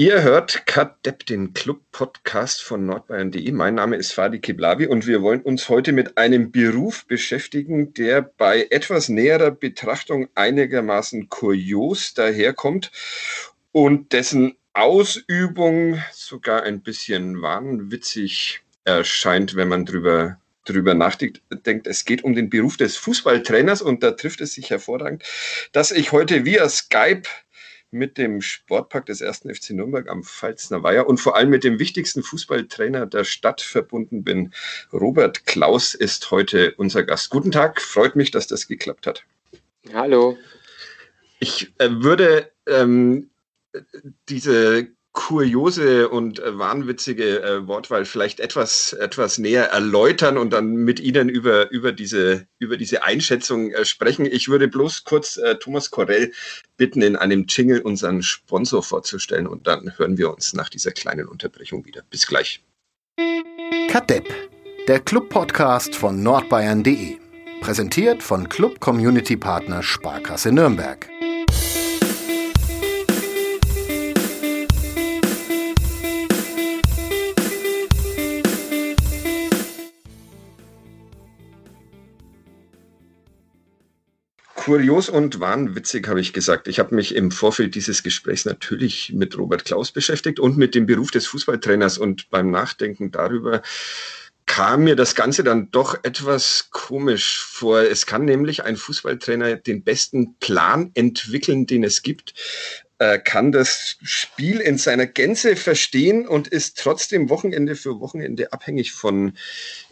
Ihr hört Kadepp, den Club-Podcast von nordbayern.de. Mein Name ist Fadi Kiblavi und wir wollen uns heute mit einem Beruf beschäftigen, der bei etwas näherer Betrachtung einigermaßen kurios daherkommt und dessen Ausübung sogar ein bisschen wahnwitzig erscheint, wenn man drüber drüber nachdenkt, es geht um den Beruf des Fußballtrainers und da trifft es sich hervorragend, dass ich heute via Skype mit dem Sportpark des 1. FC Nürnberg am Pfalzner Weiher und vor allem mit dem wichtigsten Fußballtrainer der Stadt verbunden bin. Robert Klaus ist heute unser Gast. Guten Tag, freut mich, dass das geklappt hat. Hallo. Ich äh, würde ähm, diese kuriose und äh, wahnwitzige äh, Wortwahl vielleicht etwas, etwas näher erläutern und dann mit Ihnen über, über, diese, über diese Einschätzung äh, sprechen. Ich würde bloß kurz äh, Thomas Korell bitten, in einem Jingle unseren Sponsor vorzustellen und dann hören wir uns nach dieser kleinen Unterbrechung wieder. Bis gleich. Kadepp, der Club-Podcast von nordbayern.de. Präsentiert von Club Community Partner Sparkasse Nürnberg. Kurios und wahnwitzig habe ich gesagt. Ich habe mich im Vorfeld dieses Gesprächs natürlich mit Robert Klaus beschäftigt und mit dem Beruf des Fußballtrainers und beim Nachdenken darüber kam mir das Ganze dann doch etwas komisch vor. Es kann nämlich ein Fußballtrainer den besten Plan entwickeln, den es gibt, kann das Spiel in seiner Gänze verstehen und ist trotzdem Wochenende für Wochenende abhängig von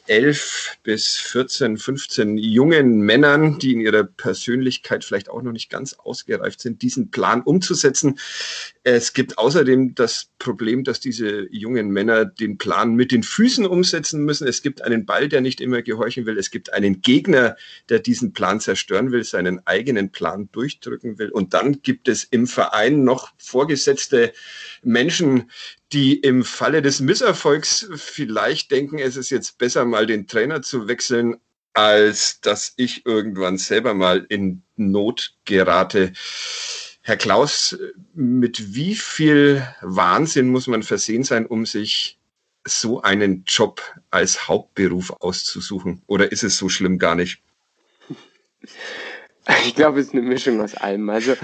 elf bis 14, 15 jungen Männern, die in ihrer Persönlichkeit vielleicht auch noch nicht ganz ausgereift sind, diesen Plan umzusetzen. Es gibt außerdem das Problem, dass diese jungen Männer den Plan mit den Füßen umsetzen müssen. Es gibt einen Ball, der nicht immer gehorchen will. Es gibt einen Gegner, der diesen Plan zerstören will, seinen eigenen Plan durchdrücken will. Und dann gibt es im Verein noch vorgesetzte Menschen, die im Falle des Misserfolgs vielleicht denken, es ist jetzt besser, mal den Trainer zu wechseln, als dass ich irgendwann selber mal in Not gerate. Herr Klaus, mit wie viel Wahnsinn muss man versehen sein, um sich so einen Job als Hauptberuf auszusuchen? Oder ist es so schlimm gar nicht? Ich glaube, es ist eine Mischung aus allem. Also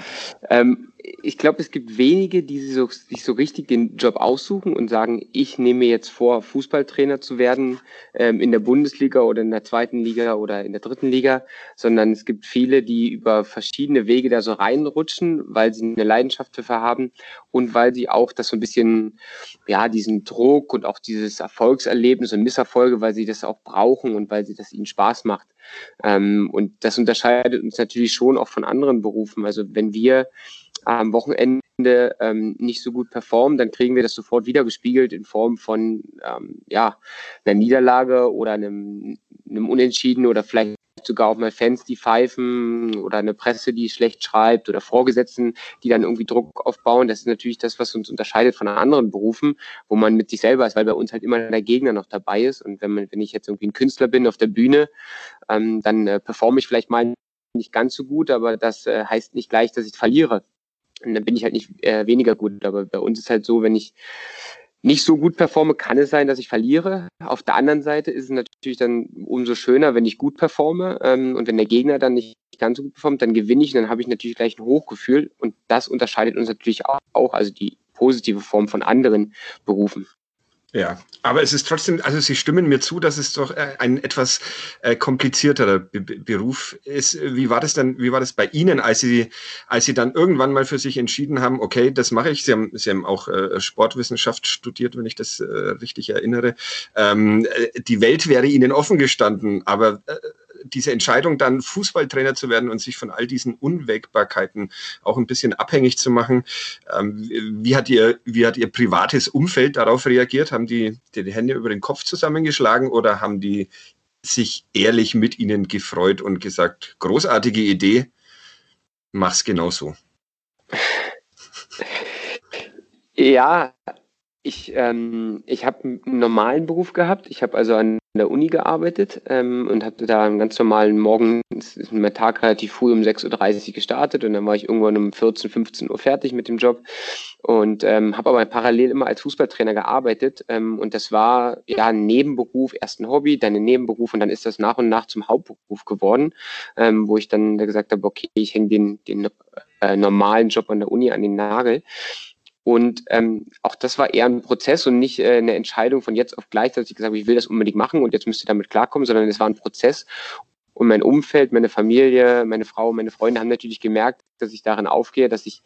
ähm, ich glaube, es gibt wenige, die sich so, sich so richtig den Job aussuchen und sagen, ich nehme mir jetzt vor, Fußballtrainer zu werden ähm, in der Bundesliga oder in der zweiten Liga oder in der dritten Liga, sondern es gibt viele, die über verschiedene Wege da so reinrutschen, weil sie eine Leidenschaft dafür haben und weil sie auch das so ein bisschen, ja, diesen Druck und auch dieses Erfolgserlebnis und Misserfolge, weil sie das auch brauchen und weil sie das ihnen Spaß macht. Ähm, und das unterscheidet uns natürlich schon auch von anderen Berufen. Also wenn wir am Wochenende ähm, nicht so gut performen, dann kriegen wir das sofort wieder gespiegelt in Form von ähm, ja, einer Niederlage oder einem, einem Unentschieden oder vielleicht sogar auch mal Fans, die pfeifen oder eine Presse, die schlecht schreibt oder Vorgesetzten, die dann irgendwie Druck aufbauen. Das ist natürlich das, was uns unterscheidet von anderen Berufen, wo man mit sich selber ist, weil bei uns halt immer der Gegner noch dabei ist. Und wenn man, wenn ich jetzt irgendwie ein Künstler bin auf der Bühne, ähm, dann äh, performe ich vielleicht mal nicht ganz so gut, aber das äh, heißt nicht gleich, dass ich verliere. Und dann bin ich halt nicht äh, weniger gut. Aber bei uns ist halt so, wenn ich nicht so gut performe, kann es sein, dass ich verliere. Auf der anderen Seite ist es natürlich dann umso schöner, wenn ich gut performe. Ähm, und wenn der Gegner dann nicht ganz so gut performt, dann gewinne ich und dann habe ich natürlich gleich ein Hochgefühl. Und das unterscheidet uns natürlich auch, also die positive Form von anderen Berufen. Ja, aber es ist trotzdem, also Sie stimmen mir zu, dass es doch äh, ein etwas äh, komplizierterer Be Beruf ist. Wie war das dann, wie war das bei Ihnen, als Sie, als Sie dann irgendwann mal für sich entschieden haben, okay, das mache ich. Sie haben, Sie haben auch äh, Sportwissenschaft studiert, wenn ich das richtig erinnere. Ähm, äh, die Welt wäre Ihnen offen gestanden, aber diese Entscheidung dann Fußballtrainer zu werden und sich von all diesen Unwägbarkeiten auch ein bisschen abhängig zu machen. Ähm, wie hat ihr, wie hat ihr privates Umfeld darauf reagiert? Haben die, die Hände über den Kopf zusammengeschlagen oder haben die sich ehrlich mit ihnen gefreut und gesagt, großartige Idee, mach's genauso? Ja, ich, ähm, ich habe einen normalen Beruf gehabt. Ich habe also an der Uni gearbeitet ähm, und hatte da einen ganz normalen Morgen, ist mein Tag relativ früh um 6.30 Uhr gestartet und dann war ich irgendwann um 14, 15 Uhr fertig mit dem Job und ähm, habe aber parallel immer als Fußballtrainer gearbeitet ähm, und das war ja ein Nebenberuf, erst ein Hobby, dann ein Nebenberuf und dann ist das nach und nach zum Hauptberuf geworden, ähm, wo ich dann gesagt habe, okay, ich hänge den, den äh, normalen Job an der Uni an den Nagel und ähm, auch das war eher ein Prozess und nicht äh, eine Entscheidung von jetzt auf gleich, dass ich gesagt habe, ich will das unbedingt machen und jetzt müsst ihr damit klarkommen, sondern es war ein Prozess. Und mein Umfeld, meine Familie, meine Frau, meine Freunde haben natürlich gemerkt, dass ich darin aufgehe, dass ich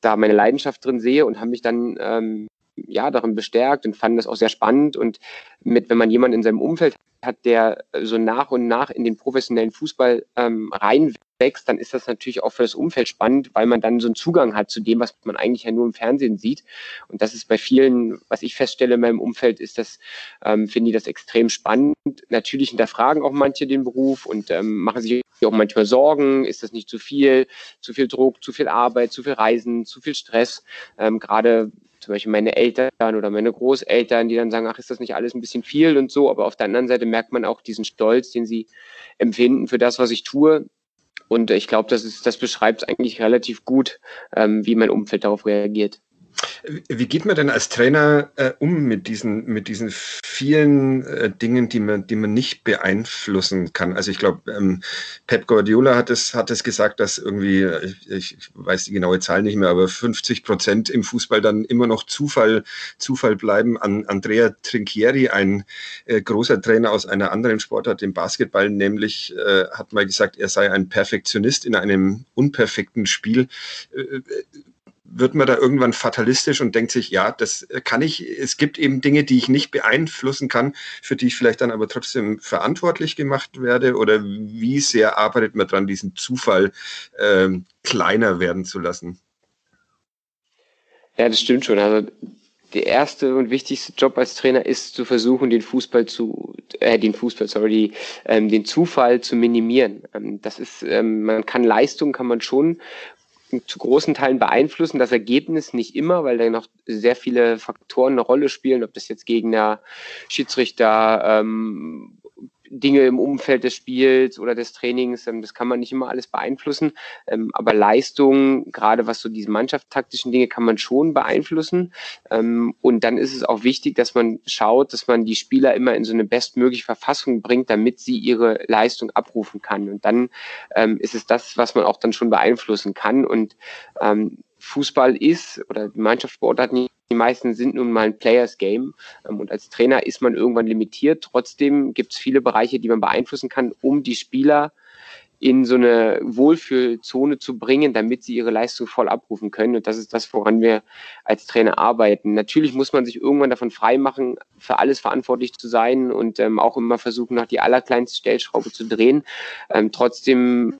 da meine Leidenschaft drin sehe und haben mich dann ähm, ja darin bestärkt und fanden das auch sehr spannend. Und mit, wenn man jemanden in seinem Umfeld hat, der so nach und nach in den professionellen Fußball ähm, rein wächst, dann ist das natürlich auch für das Umfeld spannend, weil man dann so einen Zugang hat zu dem, was man eigentlich ja nur im Fernsehen sieht. Und das ist bei vielen, was ich feststelle in meinem Umfeld, ist das, ähm, finde ich das extrem spannend. Natürlich hinterfragen auch manche den Beruf und ähm, machen sich auch manchmal Sorgen. Ist das nicht zu viel? Zu viel Druck, zu viel Arbeit, zu viel Reisen, zu viel Stress? Ähm, Gerade zum Beispiel meine Eltern oder meine Großeltern, die dann sagen, ach, ist das nicht alles ein bisschen viel und so. Aber auf der anderen Seite merkt man auch diesen Stolz, den sie empfinden für das, was ich tue. Und ich glaube, das, ist, das beschreibt eigentlich relativ gut, ähm, wie mein Umfeld darauf reagiert. Wie geht man denn als Trainer äh, um mit diesen, mit diesen vielen äh, Dingen, die man, die man nicht beeinflussen kann? Also ich glaube, ähm, Pep Guardiola hat es, hat es gesagt, dass irgendwie, ich, ich, weiß die genaue Zahl nicht mehr, aber 50 Prozent im Fußball dann immer noch Zufall, Zufall bleiben. An Andrea Trinchieri, ein äh, großer Trainer aus einer anderen Sportart, dem Basketball, nämlich äh, hat mal gesagt, er sei ein Perfektionist in einem unperfekten Spiel. Wird man da irgendwann fatalistisch und denkt sich, ja, das kann ich, es gibt eben Dinge, die ich nicht beeinflussen kann, für die ich vielleicht dann aber trotzdem verantwortlich gemacht werde? Oder wie sehr arbeitet man dran, diesen Zufall ähm, kleiner werden zu lassen? Ja, das stimmt schon. Also der erste und wichtigste Job als Trainer ist zu versuchen, den Fußball zu, äh, den Fußball, sorry, ähm, den Zufall zu minimieren. Ähm, das ist, ähm, man kann Leistung, kann man schon zu großen Teilen beeinflussen. Das Ergebnis nicht immer, weil da noch sehr viele Faktoren eine Rolle spielen, ob das jetzt Gegner, Schiedsrichter, ähm, Dinge im Umfeld des Spiels oder des Trainings, ähm, das kann man nicht immer alles beeinflussen. Ähm, aber Leistung, gerade was so diese mannschaftstaktischen Dinge, kann man schon beeinflussen. Ähm, und dann ist es auch wichtig, dass man schaut, dass man die Spieler immer in so eine bestmögliche Verfassung bringt, damit sie ihre Leistung abrufen kann. Und dann ist es das, was man auch dann schon beeinflussen kann. Und Fußball ist oder Mannschaftssportarten, die meisten sind nun mal ein Players Game. Ähm, und als Trainer ist man irgendwann limitiert. Trotzdem gibt es viele Bereiche, die man beeinflussen kann, um die Spieler in so eine Wohlfühlzone zu bringen, damit sie ihre Leistung voll abrufen können. Und das ist das, woran wir als Trainer arbeiten. Natürlich muss man sich irgendwann davon freimachen, für alles verantwortlich zu sein und ähm, auch immer versuchen, nach die allerkleinste Stellschraube zu drehen. Ähm, trotzdem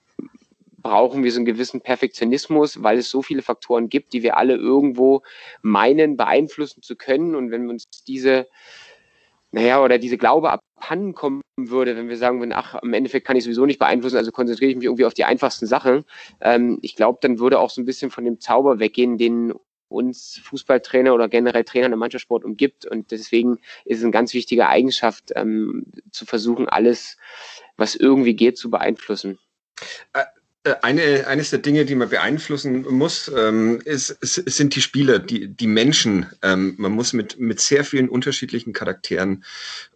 brauchen wir so einen gewissen Perfektionismus, weil es so viele Faktoren gibt, die wir alle irgendwo meinen, beeinflussen zu können. Und wenn uns diese, naja, oder diese Glaube abhanden kommen würde, wenn wir sagen würden, ach, im Endeffekt kann ich sowieso nicht beeinflussen, also konzentriere ich mich irgendwie auf die einfachsten Sachen. Ähm, ich glaube, dann würde auch so ein bisschen von dem Zauber weggehen, den uns Fußballtrainer oder generell Trainer im Mannschaftssport umgibt. Und deswegen ist es eine ganz wichtige Eigenschaft, ähm, zu versuchen, alles, was irgendwie geht, zu beeinflussen. Äh, eine, eines der Dinge, die man beeinflussen muss, ähm, ist, sind die Spieler, die, die Menschen. Ähm, man muss mit, mit sehr vielen unterschiedlichen Charakteren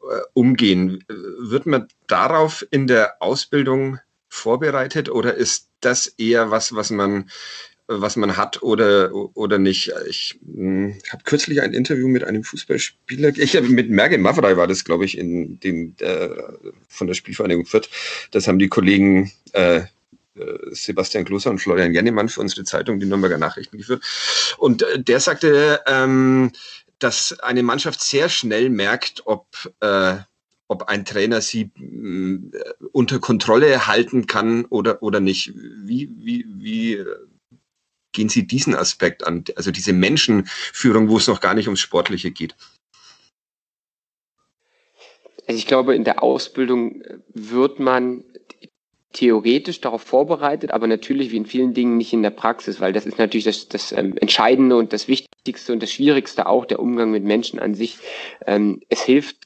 äh, umgehen. Wird man darauf in der Ausbildung vorbereitet oder ist das eher was, was man was man hat oder, oder nicht. Ich hm, habe kürzlich ein Interview mit einem Fußballspieler, ich habe mit Merge Mavrei war das, glaube ich, in dem äh, von der Spielvereinigung Fürth. Das haben die Kollegen äh, Sebastian Kloser und Florian Jennemann für unsere Zeitung, die Nürnberger Nachrichten geführt. Und äh, der sagte, ähm, dass eine Mannschaft sehr schnell merkt, ob, äh, ob ein Trainer sie äh, unter Kontrolle halten kann oder, oder nicht. Wie, wie, wie gehen Sie diesen Aspekt an, also diese Menschenführung, wo es noch gar nicht ums Sportliche geht? Also ich glaube, in der Ausbildung wird man theoretisch darauf vorbereitet, aber natürlich wie in vielen Dingen nicht in der Praxis, weil das ist natürlich das, das ähm, Entscheidende und das Wichtigste und das Schwierigste auch, der Umgang mit Menschen an sich. Ähm, es hilft,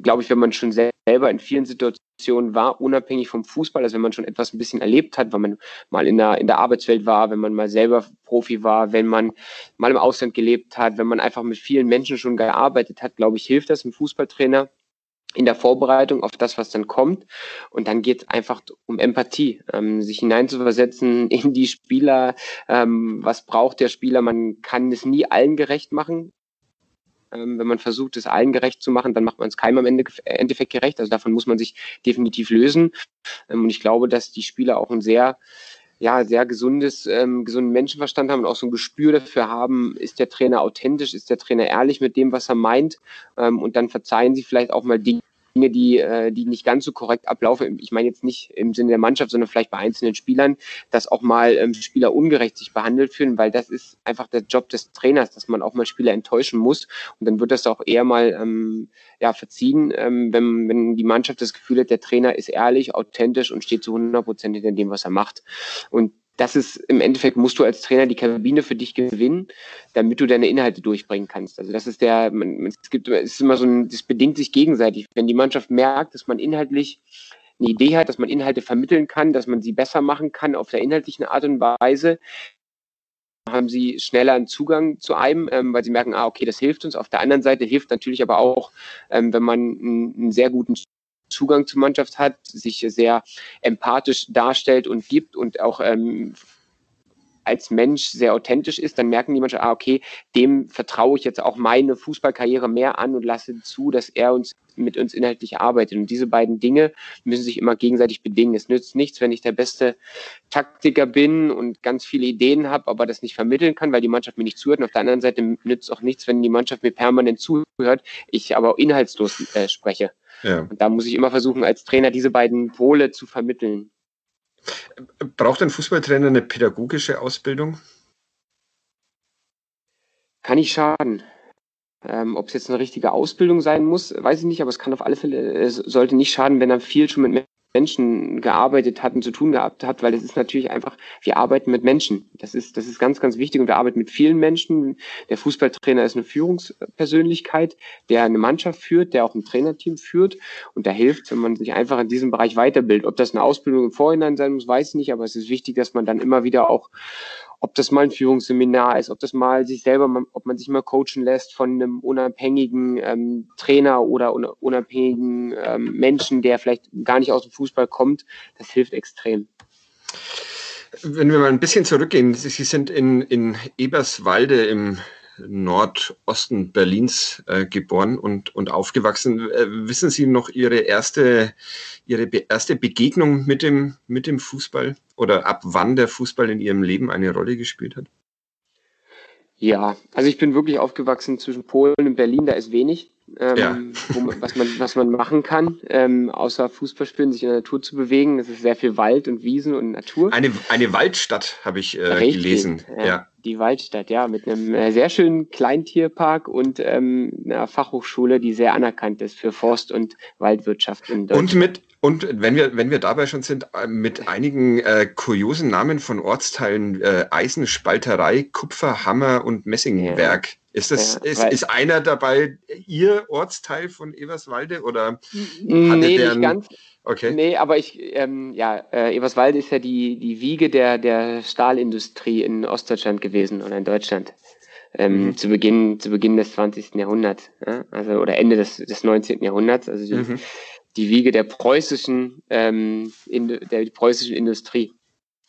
glaube ich, wenn man schon selber in vielen Situationen war, unabhängig vom Fußball, also wenn man schon etwas ein bisschen erlebt hat, wenn man mal in der, in der Arbeitswelt war, wenn man mal selber Profi war, wenn man mal im Ausland gelebt hat, wenn man einfach mit vielen Menschen schon gearbeitet hat, glaube ich, hilft das im Fußballtrainer in der Vorbereitung auf das, was dann kommt. Und dann geht es einfach um Empathie, ähm, sich hineinzuversetzen in die Spieler. Ähm, was braucht der Spieler? Man kann es nie allen gerecht machen. Ähm, wenn man versucht, es allen gerecht zu machen, dann macht man es keinem am Ende, äh, Endeffekt gerecht. Also davon muss man sich definitiv lösen. Ähm, und ich glaube, dass die Spieler auch ein sehr ja, sehr gesundes, ähm, gesunden Menschenverstand haben und auch so ein Gespür dafür haben, ist der Trainer authentisch, ist der Trainer ehrlich mit dem, was er meint ähm, und dann verzeihen sie vielleicht auch mal Dinge, Dinge, die, äh, die nicht ganz so korrekt ablaufen. Ich meine jetzt nicht im Sinne der Mannschaft, sondern vielleicht bei einzelnen Spielern, dass auch mal ähm, Spieler ungerecht sich behandelt fühlen, weil das ist einfach der Job des Trainers, dass man auch mal Spieler enttäuschen muss. Und dann wird das auch eher mal ähm, ja, verziehen, ähm, wenn, wenn die Mannschaft das Gefühl hat, der Trainer ist ehrlich, authentisch und steht zu 100 Prozent hinter dem, was er macht. Und das ist im Endeffekt, musst du als Trainer die Kabine für dich gewinnen, damit du deine Inhalte durchbringen kannst. Also das ist der, man, es gibt, es ist immer so ein, das bedingt sich gegenseitig. Wenn die Mannschaft merkt, dass man inhaltlich eine Idee hat, dass man Inhalte vermitteln kann, dass man sie besser machen kann auf der inhaltlichen Art und Weise, haben sie schneller einen Zugang zu einem, ähm, weil sie merken, ah, okay, das hilft uns. Auf der anderen Seite hilft natürlich aber auch, ähm, wenn man einen, einen sehr guten Zugang zur Mannschaft hat, sich sehr empathisch darstellt und gibt und auch ähm, als Mensch sehr authentisch ist, dann merken die Menschen, ah, okay, dem vertraue ich jetzt auch meine Fußballkarriere mehr an und lasse zu, dass er uns mit uns inhaltlich arbeitet. Und diese beiden Dinge müssen sich immer gegenseitig bedingen. Es nützt nichts, wenn ich der beste Taktiker bin und ganz viele Ideen habe, aber das nicht vermitteln kann, weil die Mannschaft mir nicht zuhört. Und auf der anderen Seite nützt auch nichts, wenn die Mannschaft mir permanent zuhört, ich aber inhaltslos äh, spreche. Ja. Und da muss ich immer versuchen, als Trainer diese beiden Pole zu vermitteln. Braucht ein Fußballtrainer eine pädagogische Ausbildung? Kann nicht schaden. Ähm, Ob es jetzt eine richtige Ausbildung sein muss, weiß ich nicht, aber es kann auf alle Fälle, es sollte nicht schaden, wenn er viel schon mit Menschen gearbeitet hat und zu tun gehabt hat, weil das ist natürlich einfach, wir arbeiten mit Menschen. Das ist, das ist ganz, ganz wichtig und wir arbeiten mit vielen Menschen. Der Fußballtrainer ist eine Führungspersönlichkeit, der eine Mannschaft führt, der auch ein Trainerteam führt und da hilft, wenn man sich einfach in diesem Bereich weiterbildet. Ob das eine Ausbildung im Vorhinein sein muss, weiß ich nicht, aber es ist wichtig, dass man dann immer wieder auch ob das mal ein Führungsseminar ist, ob das mal sich selber, ob man sich mal coachen lässt von einem unabhängigen ähm, Trainer oder unabhängigen ähm, Menschen, der vielleicht gar nicht aus dem Fußball kommt, das hilft extrem. Wenn wir mal ein bisschen zurückgehen, Sie sind in, in Eberswalde im Nordosten Berlins äh, geboren und, und aufgewachsen. Äh, wissen Sie noch Ihre erste, Ihre be erste Begegnung mit dem, mit dem Fußball oder ab wann der Fußball in Ihrem Leben eine Rolle gespielt hat? Ja, also ich bin wirklich aufgewachsen zwischen Polen und Berlin, da ist wenig ähm, ja. man, was, man, was man machen kann, ähm, außer Fußball spielen, sich in der Natur zu bewegen. Es ist sehr viel Wald und Wiesen und Natur. Eine, eine Waldstadt habe ich äh, gelesen. Ja, ja, Die Waldstadt, ja, mit einem äh, sehr schönen Kleintierpark und ähm, einer Fachhochschule, die sehr anerkannt ist für Forst- und Waldwirtschaft in Deutschland. Und mit und wenn wir, wenn wir dabei schon sind, äh, mit einigen äh, kuriosen Namen von Ortsteilen, äh, Eisenspalterei, Kupferhammer und Messingwerk. Ja. Ist das, ja, ist, ist einer dabei Ihr Ortsteil von Everswalde oder? Nee, nicht ganz. Okay. Nee, aber ich, ähm, ja, äh, Everswalde ist ja die, die Wiege der, der Stahlindustrie in Ostdeutschland gewesen oder in Deutschland. Ähm, mhm. zu Beginn, zu Beginn des 20. Jahrhunderts, ja? also, oder Ende des, des 19. Jahrhunderts, also die, mhm. die Wiege der preußischen, ähm, in, der preußischen Industrie.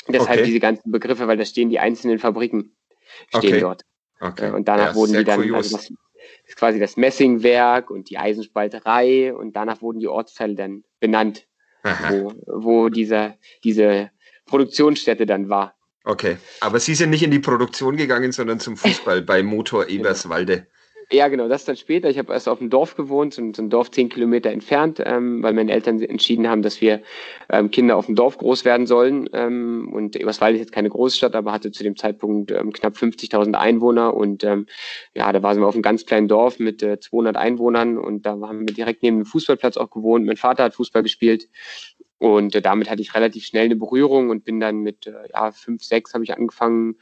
Deshalb okay. diese ganzen Begriffe, weil da stehen die einzelnen Fabriken, stehen okay. dort. Okay. Und danach ja, wurden die dann, also das ist quasi das Messingwerk und die Eisenspalterei und danach wurden die Ortsteile dann benannt, wo, wo dieser, diese Produktionsstätte dann war. Okay, aber Sie sind nicht in die Produktion gegangen, sondern zum Fußball bei Motor genau. Eberswalde. Ja, genau, das dann später. Ich habe erst auf dem Dorf gewohnt, so ein Dorf zehn Kilometer entfernt, ähm, weil meine Eltern entschieden haben, dass wir ähm, Kinder auf dem Dorf groß werden sollen. Ähm, und Eberswalde ist jetzt keine Großstadt, aber hatte zu dem Zeitpunkt ähm, knapp 50.000 Einwohner. Und ähm, ja, da waren wir auf einem ganz kleinen Dorf mit äh, 200 Einwohnern und da haben wir direkt neben dem Fußballplatz auch gewohnt. Mein Vater hat Fußball gespielt Und äh, damit hatte ich relativ schnell eine Berührung und bin dann mit äh, ja, fünf, sechs habe ich angefangen,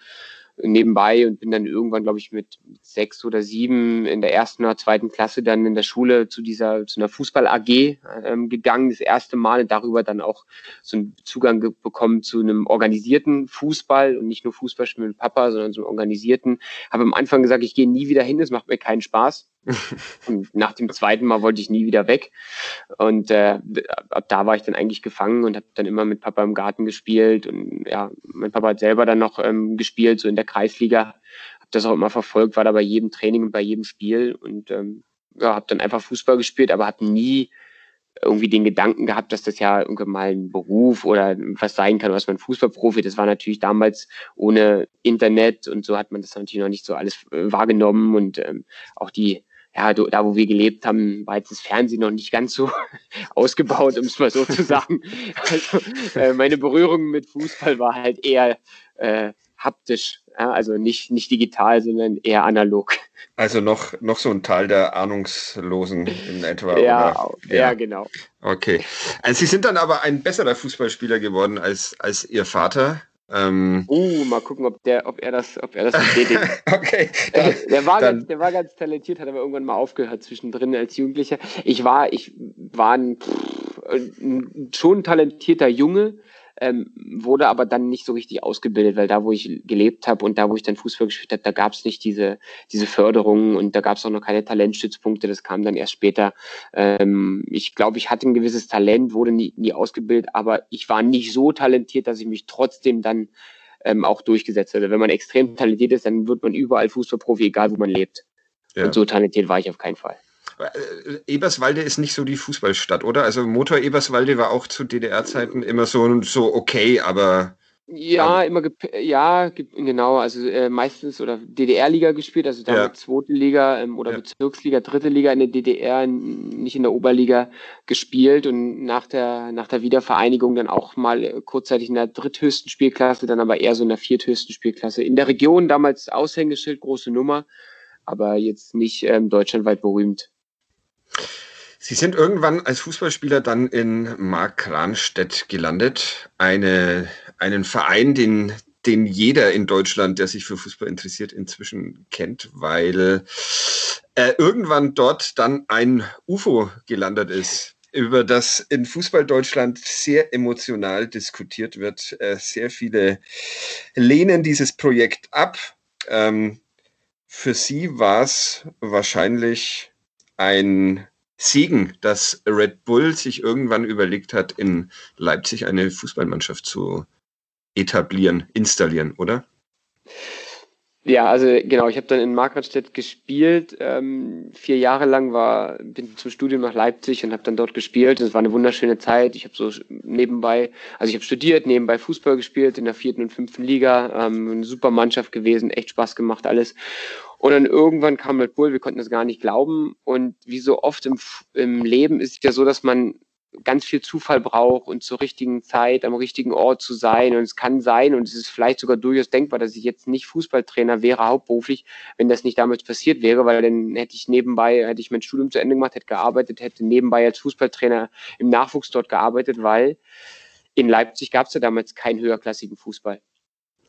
nebenbei und bin dann irgendwann, glaube ich, mit sechs oder sieben in der ersten oder zweiten Klasse dann in der Schule zu dieser, zu einer Fußball-AG ähm, gegangen, das erste Mal und darüber dann auch so einen Zugang bekommen zu einem organisierten Fußball und nicht nur Fußballspielen mit Papa, sondern so einem organisierten. Habe am Anfang gesagt, ich gehe nie wieder hin, es macht mir keinen Spaß. Und nach dem zweiten Mal wollte ich nie wieder weg. Und äh, ab da war ich dann eigentlich gefangen und habe dann immer mit Papa im Garten gespielt. Und ja, mein Papa hat selber dann noch ähm, gespielt, so in der Kreisliga. Habe das auch immer verfolgt, war da bei jedem Training und bei jedem Spiel. Und ähm, ja, habe dann einfach Fußball gespielt, aber habe nie irgendwie den Gedanken gehabt, dass das ja irgendwie mal ein Beruf oder was sein kann, was man Fußballprofi. Das war natürlich damals ohne Internet und so hat man das natürlich noch nicht so alles äh, wahrgenommen und ähm, auch die ja, da wo wir gelebt haben, war jetzt das Fernsehen noch nicht ganz so ausgebaut, um es mal so zu sagen. Also äh, meine Berührung mit Fußball war halt eher äh, haptisch, ja, also nicht, nicht digital, sondern eher analog. Also noch, noch so ein Teil der Ahnungslosen in etwa. ja, ja, ja, genau. Okay. Also Sie sind dann aber ein besserer Fußballspieler geworden als, als Ihr Vater. Ähm, uh, mal gucken, ob der, ob er das, ob er das bestätigt. okay. Dann, der, war dann, ganz, der war ganz talentiert, hat aber irgendwann mal aufgehört zwischendrin als Jugendlicher. Ich war, ich war ein, pff, ein schon talentierter Junge, ähm, wurde aber dann nicht so richtig ausgebildet, weil da, wo ich gelebt habe und da, wo ich dann Fußball gespielt habe, da gab es nicht diese, diese Förderung und da gab es auch noch keine Talentstützpunkte, das kam dann erst später. Ähm, ich glaube, ich hatte ein gewisses Talent, wurde nie, nie ausgebildet, aber ich war nicht so talentiert, dass ich mich trotzdem dann ähm, auch durchgesetzt hätte. Wenn man extrem talentiert ist, dann wird man überall Fußballprofi, egal wo man lebt. Ja. Und so talentiert war ich auf keinen Fall. Äh, Eberswalde ist nicht so die Fußballstadt, oder? Also Motor Eberswalde war auch zu DDR-Zeiten immer so, so okay, aber. Ja, immer ja, genau, also äh, meistens oder DDR-Liga gespielt, also damals ja. zweite Liga ähm, oder ja. Bezirksliga, dritte Liga in der DDR, nicht in der Oberliga gespielt und nach der, nach der Wiedervereinigung dann auch mal äh, kurzzeitig in der dritthöchsten Spielklasse, dann aber eher so in der vierthöchsten Spielklasse. In der Region damals Aushängeschild, große Nummer, aber jetzt nicht ähm, deutschlandweit berühmt. Sie sind irgendwann als Fußballspieler dann in Mark Ranstedt gelandet, eine, einen Verein, den, den jeder in Deutschland, der sich für Fußball interessiert, inzwischen kennt, weil äh, irgendwann dort dann ein UFO gelandet ist, über das in Fußball Deutschland sehr emotional diskutiert wird. Äh, sehr viele lehnen dieses Projekt ab. Ähm, für Sie war es wahrscheinlich ein Segen, dass Red Bull sich irgendwann überlegt hat, in Leipzig eine Fußballmannschaft zu etablieren, installieren, oder? Ja, also genau, ich habe dann in Markranstädt gespielt, ähm, vier Jahre lang war, bin zum Studium nach Leipzig und habe dann dort gespielt. Es war eine wunderschöne Zeit. Ich habe so nebenbei, also ich habe studiert, nebenbei Fußball gespielt in der vierten und fünften Liga, ähm, eine super Mannschaft gewesen, echt Spaß gemacht alles. Und dann irgendwann kam Red Bull, wir konnten das gar nicht glauben. Und wie so oft im, im Leben ist es ja so, dass man ganz viel Zufall braucht und zur richtigen Zeit am richtigen Ort zu sein. Und es kann sein, und es ist vielleicht sogar durchaus denkbar, dass ich jetzt nicht Fußballtrainer wäre, hauptberuflich, wenn das nicht damals passiert wäre, weil dann hätte ich nebenbei, hätte ich mein Studium zu Ende gemacht, hätte gearbeitet, hätte nebenbei als Fußballtrainer im Nachwuchs dort gearbeitet, weil in Leipzig gab es ja damals keinen höherklassigen Fußball.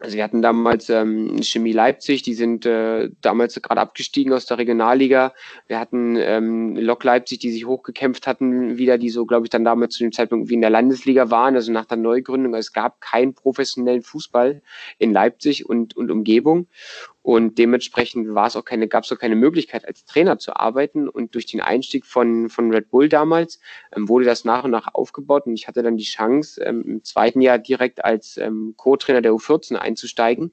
Also wir hatten damals ähm, Chemie Leipzig, die sind äh, damals gerade abgestiegen aus der Regionalliga. Wir hatten ähm, Lok Leipzig, die sich hochgekämpft hatten, wieder, die so, glaube ich, dann damals zu dem Zeitpunkt wie in der Landesliga waren, also nach der Neugründung. Es gab keinen professionellen Fußball in Leipzig und, und Umgebung. Und dementsprechend war es auch keine, gab es auch keine Möglichkeit, als Trainer zu arbeiten. Und durch den Einstieg von, von Red Bull damals ähm, wurde das nach und nach aufgebaut. Und ich hatte dann die Chance, ähm, im zweiten Jahr direkt als ähm, Co-Trainer der U14 einzusteigen.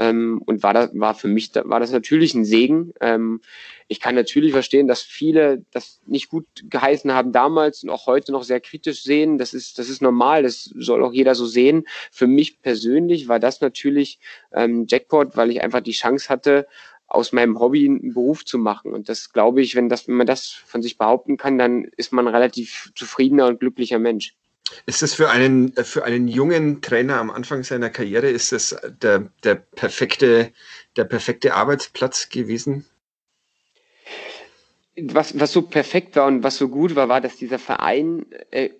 Ähm, und war das, war für mich, war das natürlich ein Segen. Ähm, ich kann natürlich verstehen, dass viele das nicht gut geheißen haben damals und auch heute noch sehr kritisch sehen. Das ist, das ist normal, das soll auch jeder so sehen. Für mich persönlich war das natürlich ähm, Jackpot, weil ich einfach die Chance hatte, aus meinem Hobby einen Beruf zu machen. Und das glaube ich, wenn, das, wenn man das von sich behaupten kann, dann ist man ein relativ zufriedener und glücklicher Mensch. Ist das für einen, für einen jungen Trainer am Anfang seiner Karriere, ist das der, der, perfekte, der perfekte Arbeitsplatz gewesen? was, was so perfekt war und was so gut war, war, dass dieser Verein äh,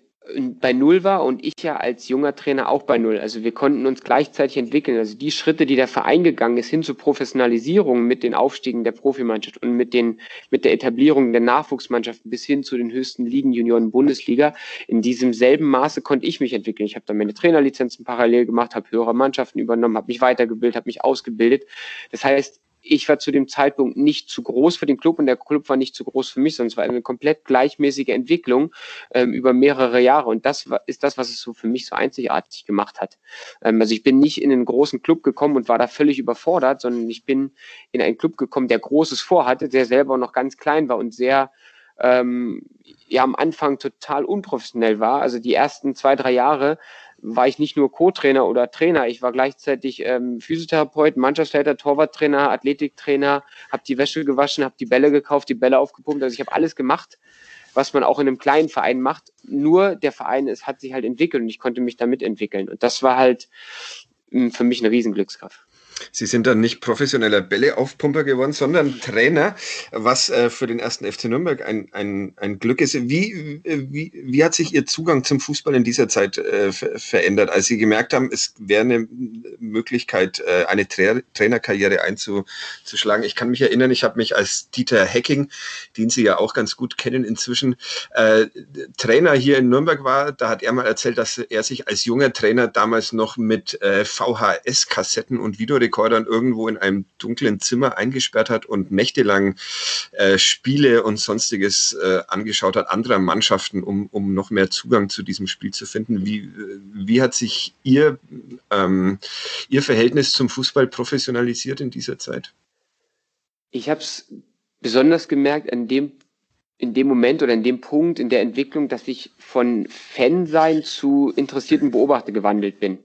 bei Null war und ich ja als junger Trainer auch bei Null. Also wir konnten uns gleichzeitig entwickeln. Also die Schritte, die der Verein gegangen ist, hin zur Professionalisierung mit den Aufstiegen der Profimannschaft und mit, den, mit der Etablierung der Nachwuchsmannschaften bis hin zu den höchsten Ligen, Junioren, Bundesliga, in diesem selben Maße konnte ich mich entwickeln. Ich habe dann meine Trainerlizenzen parallel gemacht, habe höhere Mannschaften übernommen, habe mich weitergebildet, habe mich ausgebildet. Das heißt, ich war zu dem Zeitpunkt nicht zu groß für den Club und der Club war nicht zu groß für mich, sondern es war eine komplett gleichmäßige Entwicklung ähm, über mehrere Jahre. Und das war, ist das, was es so für mich so einzigartig gemacht hat. Ähm, also ich bin nicht in einen großen Club gekommen und war da völlig überfordert, sondern ich bin in einen Club gekommen, der Großes vorhatte, der selber noch ganz klein war und sehr ähm, ja am Anfang total unprofessionell war. Also die ersten zwei, drei Jahre war ich nicht nur Co-Trainer oder Trainer, ich war gleichzeitig ähm, Physiotherapeut, Mannschaftsleiter, Torwarttrainer, Athletiktrainer, habe die Wäsche gewaschen, habe die Bälle gekauft, die Bälle aufgepumpt. Also ich habe alles gemacht, was man auch in einem kleinen Verein macht. Nur der Verein es hat sich halt entwickelt und ich konnte mich damit entwickeln. Und das war halt mh, hm, für mich eine Riesenglückskraft. Sie sind dann nicht professioneller Bälleaufpumper geworden, sondern Trainer, was äh, für den ersten FC Nürnberg ein, ein, ein Glück ist. Wie, wie, wie hat sich Ihr Zugang zum Fußball in dieser Zeit äh, verändert, als Sie gemerkt haben, es wäre eine Möglichkeit, äh, eine Tra Trainerkarriere einzuschlagen? Ich kann mich erinnern, ich habe mich als Dieter Hecking, den Sie ja auch ganz gut kennen inzwischen, äh, Trainer hier in Nürnberg war. Da hat er mal erzählt, dass er sich als junger Trainer damals noch mit äh, VHS-Kassetten und Videorekordern Rekordern irgendwo in einem dunklen Zimmer eingesperrt hat und nächtelang äh, Spiele und sonstiges äh, angeschaut hat, anderer Mannschaften, um, um noch mehr Zugang zu diesem Spiel zu finden. Wie, wie hat sich Ihr, ähm, Ihr Verhältnis zum Fußball professionalisiert in dieser Zeit? Ich habe es besonders gemerkt an dem in dem Moment oder in dem Punkt in der Entwicklung, dass ich von Fansein zu interessierten Beobachter gewandelt bin.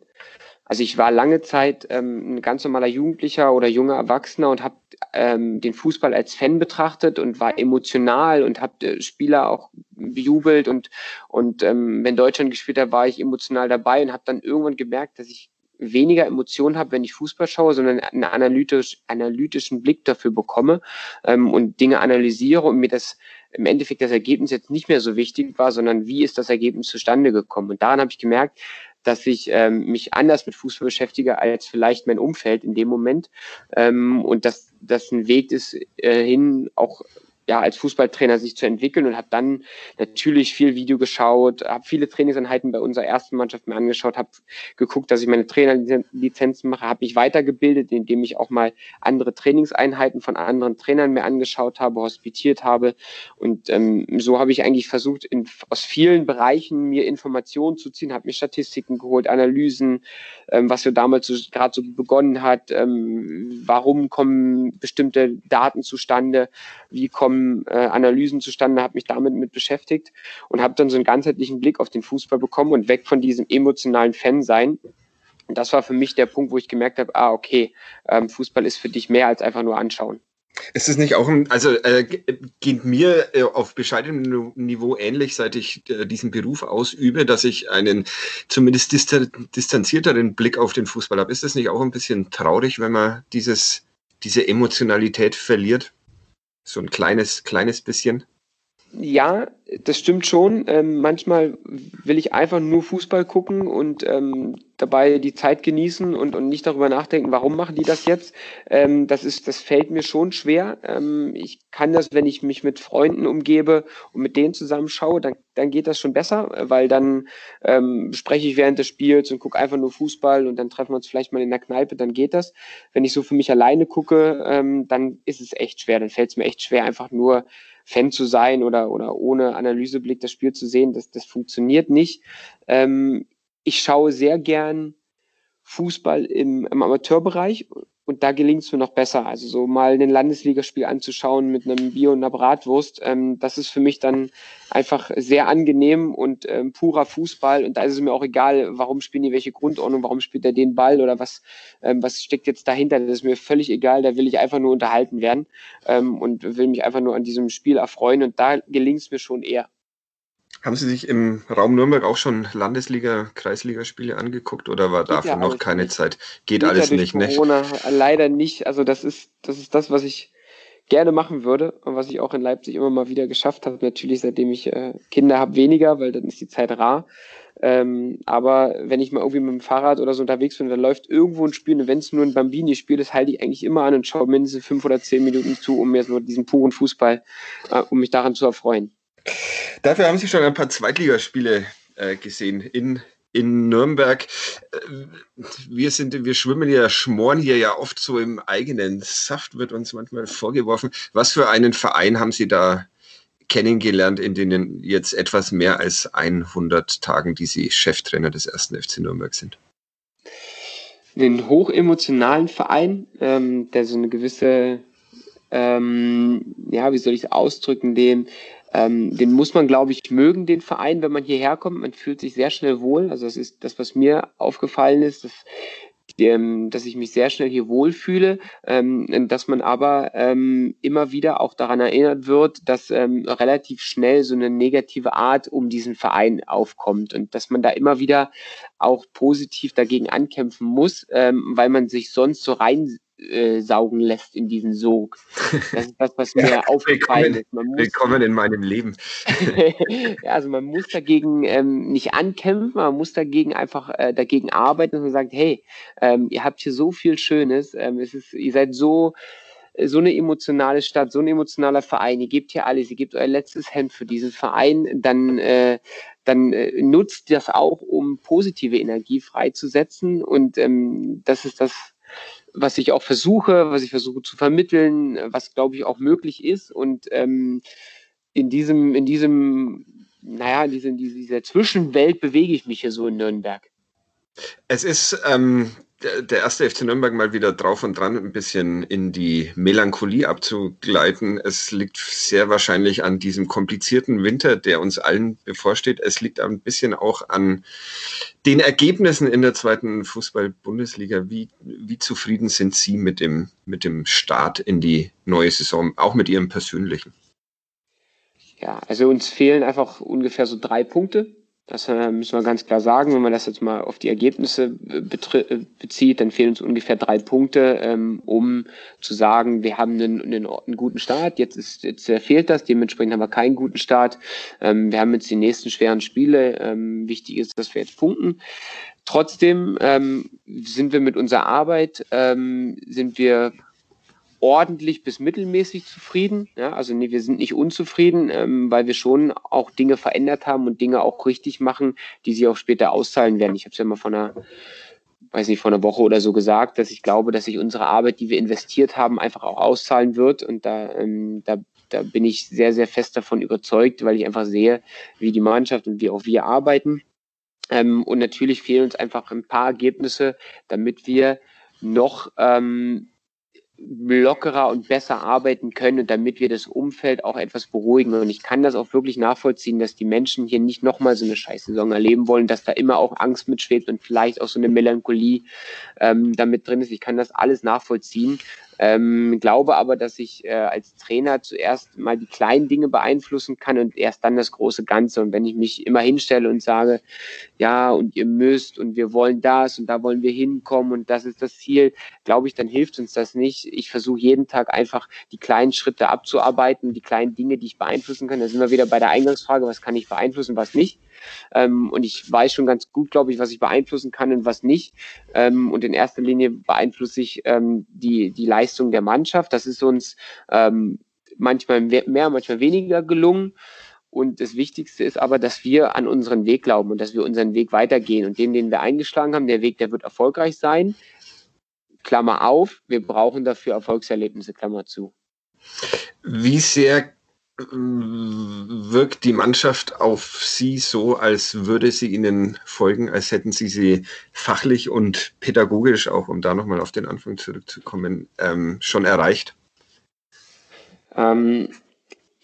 Also ich war lange Zeit ähm, ein ganz normaler Jugendlicher oder junger Erwachsener und habe ähm, den Fußball als Fan betrachtet und war emotional und habe äh, Spieler auch bejubelt und und ähm, wenn Deutschland gespielt hat, war ich emotional dabei und habe dann irgendwann gemerkt, dass ich weniger Emotionen habe, wenn ich Fußball schaue, sondern einen analytisch, analytischen Blick dafür bekomme ähm, und Dinge analysiere und mir das im Endeffekt das Ergebnis jetzt nicht mehr so wichtig war, sondern wie ist das Ergebnis zustande gekommen. Und daran habe ich gemerkt, dass ich ähm, mich anders mit Fußball beschäftige als vielleicht mein Umfeld in dem Moment. Ähm, und dass das ein Weg ist äh, hin auch ja, als Fußballtrainer sich zu entwickeln und habe dann natürlich viel Video geschaut, habe viele Trainingseinheiten bei unserer ersten Mannschaft mir angeschaut, habe geguckt, dass ich meine Trainerlizenzen mache, habe mich weitergebildet, indem ich auch mal andere Trainingseinheiten von anderen Trainern mir angeschaut habe, hospitiert habe. Und ähm, so habe ich eigentlich versucht, in, aus vielen Bereichen mir Informationen zu ziehen, habe mir Statistiken geholt, Analysen, ähm, was so damals so, gerade so begonnen hat, ähm, warum kommen bestimmte Daten zustande, wie kommen kommen äh, Analysen zustande, habe mich damit mit beschäftigt und habe dann so einen ganzheitlichen Blick auf den Fußball bekommen und weg von diesem emotionalen Fan sein. Und das war für mich der Punkt, wo ich gemerkt habe, ah, okay, ähm, Fußball ist für dich mehr als einfach nur anschauen. Ist es nicht auch, ein, also äh, geht mir äh, auf bescheidenem Niveau ähnlich, seit ich äh, diesen Beruf ausübe, dass ich einen zumindest distanzierteren Blick auf den Fußball habe. Ist es nicht auch ein bisschen traurig, wenn man dieses, diese Emotionalität verliert? So ein kleines, kleines bisschen. Ja, das stimmt schon. Ähm, manchmal will ich einfach nur Fußball gucken und ähm, dabei die Zeit genießen und, und nicht darüber nachdenken, warum machen die das jetzt. Ähm, das ist, das fällt mir schon schwer. Ähm, ich kann das, wenn ich mich mit Freunden umgebe und mit denen zusammenschaue, dann, dann geht das schon besser, weil dann ähm, spreche ich während des Spiels und gucke einfach nur Fußball und dann treffen wir uns vielleicht mal in der Kneipe, dann geht das. Wenn ich so für mich alleine gucke, ähm, dann ist es echt schwer. Dann fällt es mir echt schwer, einfach nur Fan zu sein oder, oder ohne Analyseblick das Spiel zu sehen. Das, das funktioniert nicht. Ähm, ich schaue sehr gern Fußball im, im Amateurbereich und da gelingt es mir noch besser. Also so mal ein Landesligaspiel anzuschauen mit einem Bier und einer Bratwurst, ähm, das ist für mich dann einfach sehr angenehm und ähm, purer Fußball. Und da ist es mir auch egal, warum spielen die welche Grundordnung, warum spielt er den Ball oder was, ähm, was steckt jetzt dahinter. Das ist mir völlig egal. Da will ich einfach nur unterhalten werden ähm, und will mich einfach nur an diesem Spiel erfreuen. Und da gelingt es mir schon eher. Haben Sie sich im Raum Nürnberg auch schon Landesliga, Kreisligaspiele angeguckt oder war dafür ja noch keine nicht. Zeit? Geht, Geht alles ja nicht, Corona, ne? Leider nicht. Also das ist, das ist das, was ich gerne machen würde und was ich auch in Leipzig immer mal wieder geschafft habe. Natürlich, seitdem ich äh, Kinder habe, weniger, weil dann ist die Zeit rar. Ähm, aber wenn ich mal irgendwie mit dem Fahrrad oder so unterwegs bin, dann läuft irgendwo ein Spiel und wenn es nur ein Bambini-Spiel ist, halte ich eigentlich immer an und schaue mindestens fünf oder zehn Minuten zu, um mir so diesen puren Fußball, äh, um mich daran zu erfreuen. Dafür haben Sie schon ein paar Zweitligaspiele äh, gesehen in in Nürnberg. Äh, wir sind, wir schwimmen ja, schmoren hier ja oft so im eigenen Saft, wird uns manchmal vorgeworfen. Was für einen Verein haben Sie da kennengelernt in den jetzt etwas mehr als 100 Tagen, die Sie Cheftrainer des ersten FC Nürnberg sind? Den hochemotionalen Verein, ähm, der so eine gewisse, ähm, ja, wie soll ich es ausdrücken, dem ähm, den muss man, glaube ich, mögen, den Verein, wenn man hierher kommt. Man fühlt sich sehr schnell wohl. Also das ist das, was mir aufgefallen ist, dass, ähm, dass ich mich sehr schnell hier wohlfühle, ähm, dass man aber ähm, immer wieder auch daran erinnert wird, dass ähm, relativ schnell so eine negative Art um diesen Verein aufkommt und dass man da immer wieder auch positiv dagegen ankämpfen muss, ähm, weil man sich sonst so rein äh, saugen lässt in diesen Sog. Das ist das, was mir ja, aufgefallen ist. Man muss, willkommen in meinem Leben. ja, also man muss dagegen ähm, nicht ankämpfen, man muss dagegen einfach äh, dagegen arbeiten und sagt, hey, ähm, ihr habt hier so viel Schönes, ähm, es ist, ihr seid so so eine emotionale Stadt, so ein emotionaler Verein, ihr gebt hier alles, ihr gebt euer letztes Hemd für diesen Verein, dann, äh, dann äh, nutzt das auch, um positive Energie freizusetzen. Und ähm, das ist das, was ich auch versuche, was ich versuche zu vermitteln, was glaube ich auch möglich ist. Und ähm, in diesem, in diesem, naja, in dieser, dieser Zwischenwelt bewege ich mich hier so in Nürnberg. Es ist ähm, der erste FC Nürnberg mal wieder drauf und dran, ein bisschen in die Melancholie abzugleiten. Es liegt sehr wahrscheinlich an diesem komplizierten Winter, der uns allen bevorsteht. Es liegt ein bisschen auch an den Ergebnissen in der zweiten Fußball-Bundesliga. Wie, wie zufrieden sind Sie mit dem, mit dem Start in die neue Saison, auch mit Ihrem persönlichen? Ja, also uns fehlen einfach ungefähr so drei Punkte das äh, müssen wir ganz klar sagen. Wenn man das jetzt mal auf die Ergebnisse äh, äh, bezieht, dann fehlen uns ungefähr drei Punkte, ähm, um zu sagen, wir haben einen, einen, einen guten Start. Jetzt, ist, jetzt fehlt das, dementsprechend haben wir keinen guten Start. Ähm, wir haben jetzt die nächsten schweren Spiele. Ähm, wichtig ist, dass wir jetzt punkten. Trotzdem sind wir mit unserer Arbeit, sind wir ordentlich bis mittelmäßig zufrieden. Ja, also nee, wir sind nicht unzufrieden, ähm, weil wir schon auch Dinge verändert haben und Dinge auch richtig machen, die sich auch später auszahlen werden. Ich habe es ja mal von einer, weiß nicht, vor einer Woche oder so gesagt, dass ich glaube, dass sich unsere Arbeit, die wir investiert haben, einfach auch auszahlen wird. Und da, ähm, da, da bin ich sehr, sehr fest davon überzeugt, weil ich einfach sehe, wie die Mannschaft und wie auch wir arbeiten. Ähm, und natürlich fehlen uns einfach ein paar Ergebnisse, damit wir noch ähm, lockerer und besser arbeiten können und damit wir das Umfeld auch etwas beruhigen. Und ich kann das auch wirklich nachvollziehen, dass die Menschen hier nicht nochmal so eine Scheißsaison erleben wollen, dass da immer auch Angst mitschwebt und vielleicht auch so eine Melancholie ähm, damit drin ist. Ich kann das alles nachvollziehen. Ähm, glaube aber, dass ich äh, als Trainer zuerst mal die kleinen Dinge beeinflussen kann und erst dann das große Ganze. Und wenn ich mich immer hinstelle und sage, ja, und ihr müsst und wir wollen das und da wollen wir hinkommen und das ist das Ziel, glaube ich, dann hilft uns das nicht. Ich versuche jeden Tag einfach die kleinen Schritte abzuarbeiten, die kleinen Dinge, die ich beeinflussen kann. Da sind wir wieder bei der Eingangsfrage, was kann ich beeinflussen, was nicht. Ähm, und ich weiß schon ganz gut, glaube ich, was ich beeinflussen kann und was nicht. Ähm, und in erster Linie beeinflusse ich ähm, die, die Leistung der Mannschaft. Das ist uns ähm, manchmal mehr, manchmal weniger gelungen. Und das Wichtigste ist aber, dass wir an unseren Weg glauben und dass wir unseren Weg weitergehen. Und den, den wir eingeschlagen haben, der Weg, der wird erfolgreich sein. Klammer auf, wir brauchen dafür Erfolgserlebnisse, Klammer zu. Wie sehr wirkt die Mannschaft auf Sie so, als würde sie Ihnen folgen, als hätten Sie sie fachlich und pädagogisch, auch um da nochmal auf den Anfang zurückzukommen, ähm, schon erreicht? Ähm,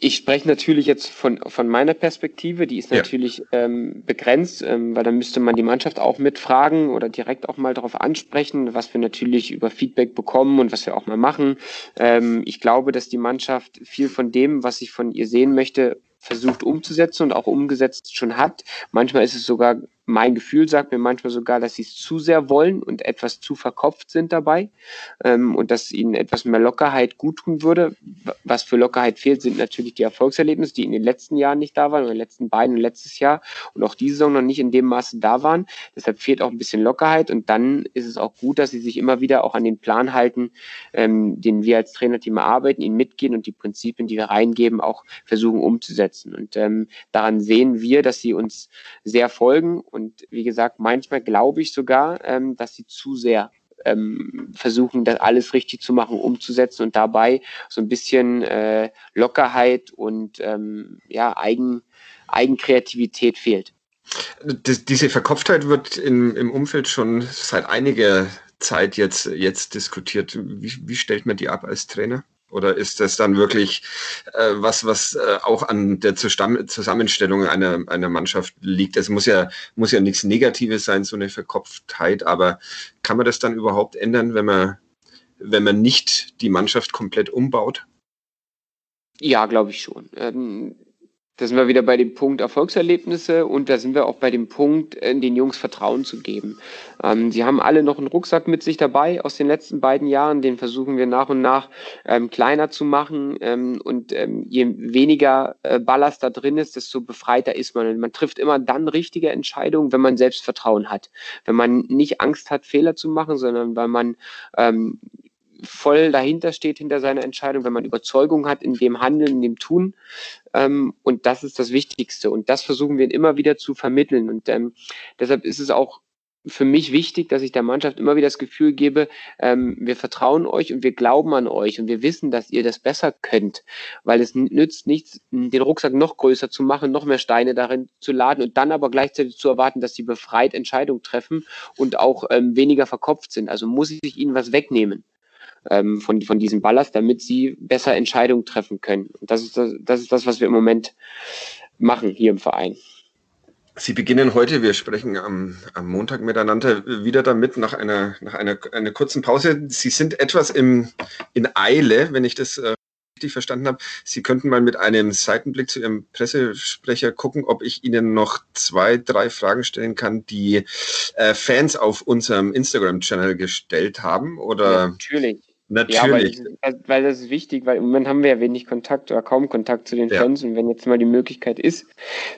ich spreche natürlich jetzt von, von meiner Perspektive, die ist natürlich ja. ähm, begrenzt, ähm, weil dann müsste man die Mannschaft auch mitfragen oder direkt auch mal darauf ansprechen, was wir natürlich über Feedback bekommen und was wir auch mal machen. Ähm, ich glaube, dass die Mannschaft viel von dem, was ich von ihr sehen möchte, versucht umzusetzen und auch umgesetzt schon hat. Manchmal ist es sogar mein Gefühl sagt mir manchmal sogar, dass sie es zu sehr wollen und etwas zu verkopft sind dabei ähm, und dass ihnen etwas mehr Lockerheit gut tun würde. Was für Lockerheit fehlt, sind natürlich die Erfolgserlebnisse, die in den letzten Jahren nicht da waren, oder in den letzten beiden und letztes Jahr und auch diese Saison noch nicht in dem Maße da waren. Deshalb fehlt auch ein bisschen Lockerheit und dann ist es auch gut, dass sie sich immer wieder auch an den Plan halten, ähm, den wir als Trainerteam erarbeiten, ihn mitgehen und die Prinzipien, die wir reingeben, auch versuchen umzusetzen. Und ähm, daran sehen wir, dass sie uns sehr folgen und wie gesagt, manchmal glaube ich sogar, ähm, dass sie zu sehr ähm, versuchen, das alles richtig zu machen, umzusetzen und dabei so ein bisschen äh, Lockerheit und ähm, ja, Eigen, Eigenkreativität fehlt. Diese Verkopftheit wird in, im Umfeld schon seit einiger Zeit jetzt, jetzt diskutiert. Wie, wie stellt man die ab als Trainer? Oder ist das dann wirklich äh, was, was äh, auch an der Zusammenstellung einer, einer Mannschaft liegt? Es muss ja, muss ja nichts Negatives sein, so eine Verkopftheit, aber kann man das dann überhaupt ändern, wenn man, wenn man nicht die Mannschaft komplett umbaut? Ja, glaube ich schon. Ähm, da sind wir wieder bei dem Punkt Erfolgserlebnisse und da sind wir auch bei dem Punkt, äh, den Jungs Vertrauen zu geben. Ähm, sie haben alle noch einen Rucksack mit sich dabei aus den letzten beiden Jahren, den versuchen wir nach und nach ähm, kleiner zu machen ähm, und ähm, je weniger äh, Ballast da drin ist, desto befreiter ist man. Und man trifft immer dann richtige Entscheidungen, wenn man Selbstvertrauen hat, wenn man nicht Angst hat, Fehler zu machen, sondern weil man ähm, voll dahinter steht, hinter seiner Entscheidung, wenn man Überzeugung hat in dem Handeln, in dem Tun. Ähm, und das ist das Wichtigste. Und das versuchen wir immer wieder zu vermitteln. Und ähm, deshalb ist es auch für mich wichtig, dass ich der Mannschaft immer wieder das Gefühl gebe, ähm, wir vertrauen euch und wir glauben an euch und wir wissen, dass ihr das besser könnt, weil es nützt nichts, den Rucksack noch größer zu machen, noch mehr Steine darin zu laden und dann aber gleichzeitig zu erwarten, dass sie befreit Entscheidungen treffen und auch ähm, weniger verkopft sind. Also muss ich ihnen was wegnehmen ähm, von, von diesem Ballast, damit sie besser Entscheidungen treffen können. Und das ist das, das ist das, was wir im Moment machen hier im Verein. Sie beginnen heute, wir sprechen am, am Montag miteinander wieder damit, nach einer, nach einer, einer kurzen Pause. Sie sind etwas im, in Eile, wenn ich das äh, richtig verstanden habe. Sie könnten mal mit einem Seitenblick zu Ihrem Pressesprecher gucken, ob ich Ihnen noch zwei, drei Fragen stellen kann, die äh, Fans auf unserem Instagram-Channel gestellt haben. Oder ja, natürlich. Natürlich. Ja, weil, weil, das ist wichtig, weil im Moment haben wir ja wenig Kontakt oder kaum Kontakt zu den ja. Fans und wenn jetzt mal die Möglichkeit ist,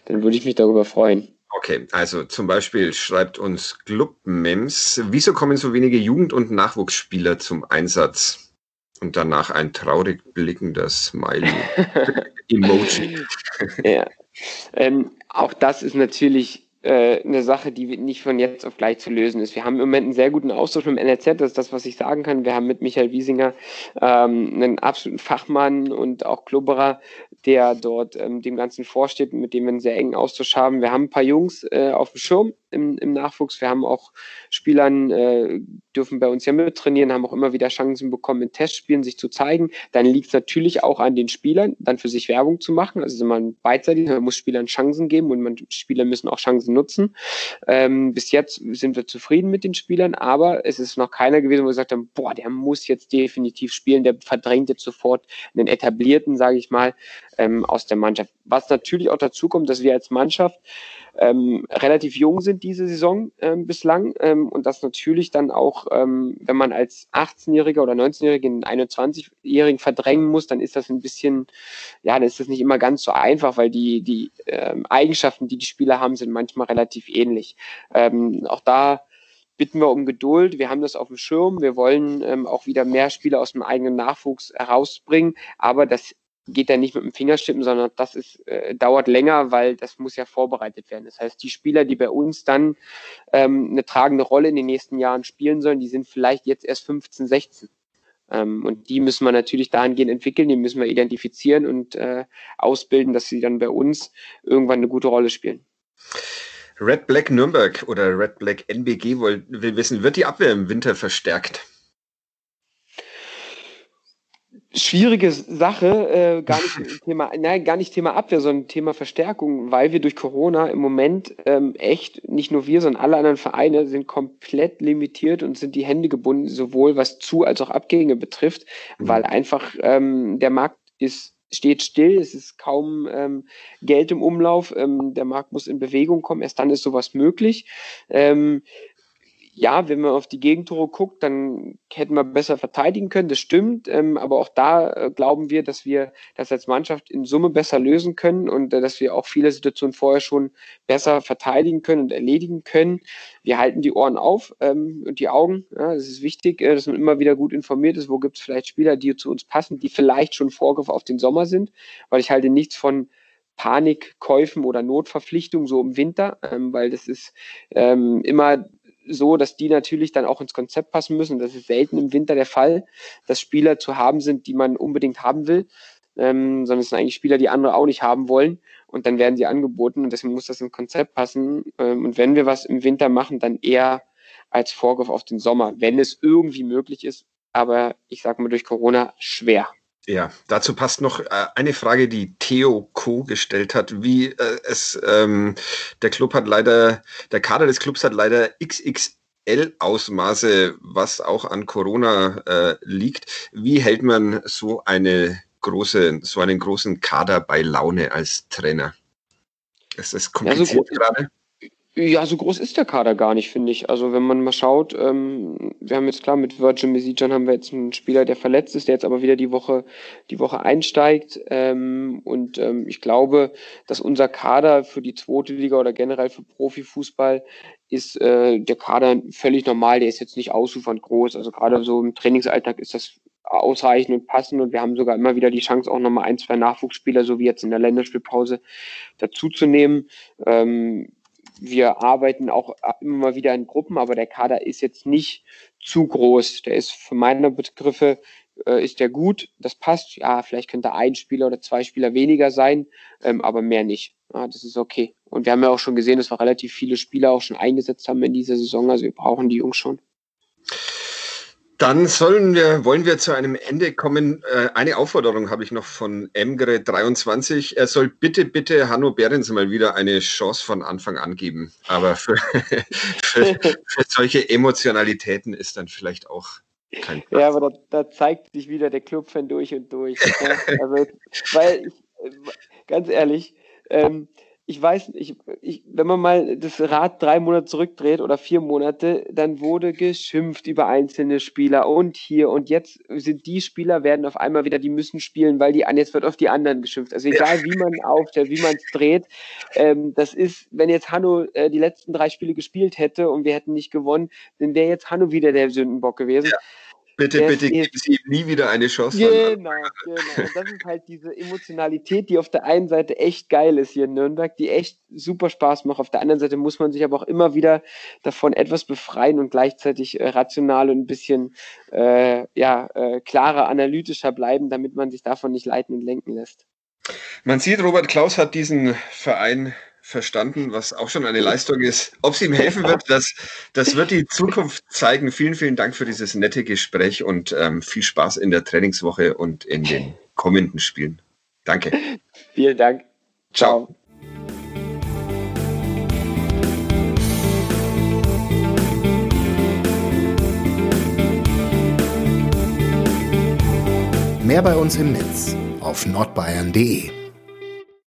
dann würde ich mich darüber freuen. Okay, also zum Beispiel schreibt uns Club-Mems, wieso kommen so wenige Jugend- und Nachwuchsspieler zum Einsatz? Und danach ein traurig blickender Smiley-Emoji. ja. Ähm, auch das ist natürlich äh, eine Sache, die nicht von jetzt auf gleich zu lösen ist. Wir haben im Moment einen sehr guten Austausch mit dem NRZ, das ist das, was ich sagen kann. Wir haben mit Michael Wiesinger ähm, einen absoluten Fachmann und auch Klubberer, der dort ähm, dem Ganzen vorsteht, mit dem wir einen sehr engen Austausch haben. Wir haben ein paar Jungs äh, auf dem Schirm im, im Nachwuchs. Wir haben auch Spielern, äh, dürfen bei uns ja mittrainieren, haben auch immer wieder Chancen bekommen, in Testspielen sich zu zeigen. Dann liegt es natürlich auch an den Spielern, dann für sich Werbung zu machen. Also man beidseitig, man muss Spielern Chancen geben und man, Spieler müssen auch Chancen nutzen. Ähm, bis jetzt sind wir zufrieden mit den Spielern, aber es ist noch keiner gewesen, wo wir gesagt haben, boah, der muss jetzt definitiv spielen, der verdrängt jetzt sofort einen etablierten, sage ich mal, ähm, aus der Mannschaft. Was natürlich auch dazu kommt, dass wir als Mannschaft ähm, relativ jung sind diese Saison ähm, bislang ähm, und das natürlich dann auch, ähm, wenn man als 18-Jähriger oder 19-Jährigen einen 21-Jährigen verdrängen muss, dann ist das ein bisschen, ja, dann ist das nicht immer ganz so einfach, weil die, die ähm, Eigenschaften, die die Spieler haben, sind manchmal relativ ähnlich. Ähm, auch da bitten wir um Geduld. Wir haben das auf dem Schirm. Wir wollen ähm, auch wieder mehr Spieler aus dem eigenen Nachwuchs herausbringen. Aber das geht dann nicht mit dem Fingerstippen, sondern das ist, äh, dauert länger, weil das muss ja vorbereitet werden. Das heißt, die Spieler, die bei uns dann ähm, eine tragende Rolle in den nächsten Jahren spielen sollen, die sind vielleicht jetzt erst 15, 16. Ähm, und die müssen wir natürlich dahingehend entwickeln, die müssen wir identifizieren und äh, ausbilden, dass sie dann bei uns irgendwann eine gute Rolle spielen. Red Black Nürnberg oder Red Black NBG will wissen, wird die Abwehr im Winter verstärkt? Schwierige Sache, äh, gar nicht Thema, nein, gar nicht Thema Abwehr, sondern Thema Verstärkung, weil wir durch Corona im Moment ähm, echt, nicht nur wir, sondern alle anderen Vereine sind komplett limitiert und sind die Hände gebunden, sowohl was Zu- als auch Abgänge betrifft, mhm. weil einfach ähm, der Markt ist steht still, es ist kaum ähm, Geld im Umlauf, ähm, der Markt muss in Bewegung kommen, erst dann ist sowas möglich. Ähm, ja, wenn man auf die Gegentore guckt, dann hätten wir besser verteidigen können, das stimmt. Ähm, aber auch da äh, glauben wir, dass wir das als Mannschaft in Summe besser lösen können und äh, dass wir auch viele Situationen vorher schon besser verteidigen können und erledigen können. Wir halten die Ohren auf ähm, und die Augen. Ja, das ist wichtig, äh, dass man immer wieder gut informiert ist. Wo gibt es vielleicht Spieler, die zu uns passen, die vielleicht schon Vorgriff auf den Sommer sind, weil ich halte nichts von Panikkäufen oder Notverpflichtungen so im Winter, ähm, weil das ist ähm, immer so, dass die natürlich dann auch ins Konzept passen müssen. Das ist selten im Winter der Fall, dass Spieler zu haben sind, die man unbedingt haben will, ähm, sondern es sind eigentlich Spieler, die andere auch nicht haben wollen und dann werden sie angeboten und deswegen muss das ins Konzept passen. Ähm, und wenn wir was im Winter machen, dann eher als Vorgriff auf den Sommer, wenn es irgendwie möglich ist. Aber ich sage mal durch Corona schwer. Ja, dazu passt noch äh, eine Frage, die Theo Co. gestellt hat. Wie äh, es ähm, der Club hat leider, der Kader des Clubs hat leider XXL-Ausmaße, was auch an Corona äh, liegt. Wie hält man so eine große, so einen großen Kader bei Laune als Trainer? Es ist kompliziert ja, so gerade. Ja, so groß ist der Kader gar nicht, finde ich. Also wenn man mal schaut, ähm, wir haben jetzt klar mit Virgin Mesijan haben wir jetzt einen Spieler, der verletzt ist, der jetzt aber wieder die Woche die Woche einsteigt. Ähm, und ähm, ich glaube, dass unser Kader für die zweite Liga oder generell für Profifußball ist äh, der Kader völlig normal. Der ist jetzt nicht ausufernd groß. Also gerade so im Trainingsalltag ist das ausreichend und passend und wir haben sogar immer wieder die Chance, auch nochmal ein, zwei Nachwuchsspieler, so wie jetzt in der Länderspielpause, dazuzunehmen. Ähm, wir arbeiten auch immer mal wieder in Gruppen, aber der Kader ist jetzt nicht zu groß. Der ist für meine Begriffe äh, ist der gut, das passt. Ja, vielleicht könnte ein Spieler oder zwei Spieler weniger sein, ähm, aber mehr nicht. Ja, das ist okay. Und wir haben ja auch schon gesehen, dass wir relativ viele Spieler auch schon eingesetzt haben in dieser Saison. Also wir brauchen die Jungs schon. Dann sollen wir, wollen wir zu einem Ende kommen. Äh, eine Aufforderung habe ich noch von Emgre23. Er soll bitte, bitte Hanno Behrens mal wieder eine Chance von Anfang an geben. Aber für, für, für solche Emotionalitäten ist dann vielleicht auch kein Platz. Ja, aber da, da zeigt sich wieder der Clubfan durch und durch. also, weil, ich, ganz ehrlich, ähm, ich weiß, ich, ich, wenn man mal das Rad drei Monate zurückdreht oder vier Monate, dann wurde geschimpft über einzelne Spieler und hier und jetzt sind die Spieler werden auf einmal wieder, die müssen spielen, weil die jetzt wird auf die anderen geschimpft. Also egal wie man aufstellt, wie man es dreht, ähm, das ist, wenn jetzt Hanno äh, die letzten drei Spiele gespielt hätte und wir hätten nicht gewonnen, dann wäre jetzt Hanno wieder der Sündenbock gewesen. Ja. Bitte, der bitte geben Sie ihm nie wieder eine Chance. Genau, genau. Und das ist halt diese Emotionalität, die auf der einen Seite echt geil ist hier in Nürnberg, die echt super Spaß macht. Auf der anderen Seite muss man sich aber auch immer wieder davon etwas befreien und gleichzeitig äh, rational und ein bisschen äh, ja, äh, klarer, analytischer bleiben, damit man sich davon nicht leiten und lenken lässt. Man sieht, Robert Klaus hat diesen Verein verstanden, was auch schon eine Leistung ist. Ob es ihm helfen wird, das, das wird die Zukunft zeigen. Vielen, vielen Dank für dieses nette Gespräch und ähm, viel Spaß in der Trainingswoche und in den kommenden Spielen. Danke. Vielen Dank. Ciao. Mehr bei uns im Netz auf nordbayern.de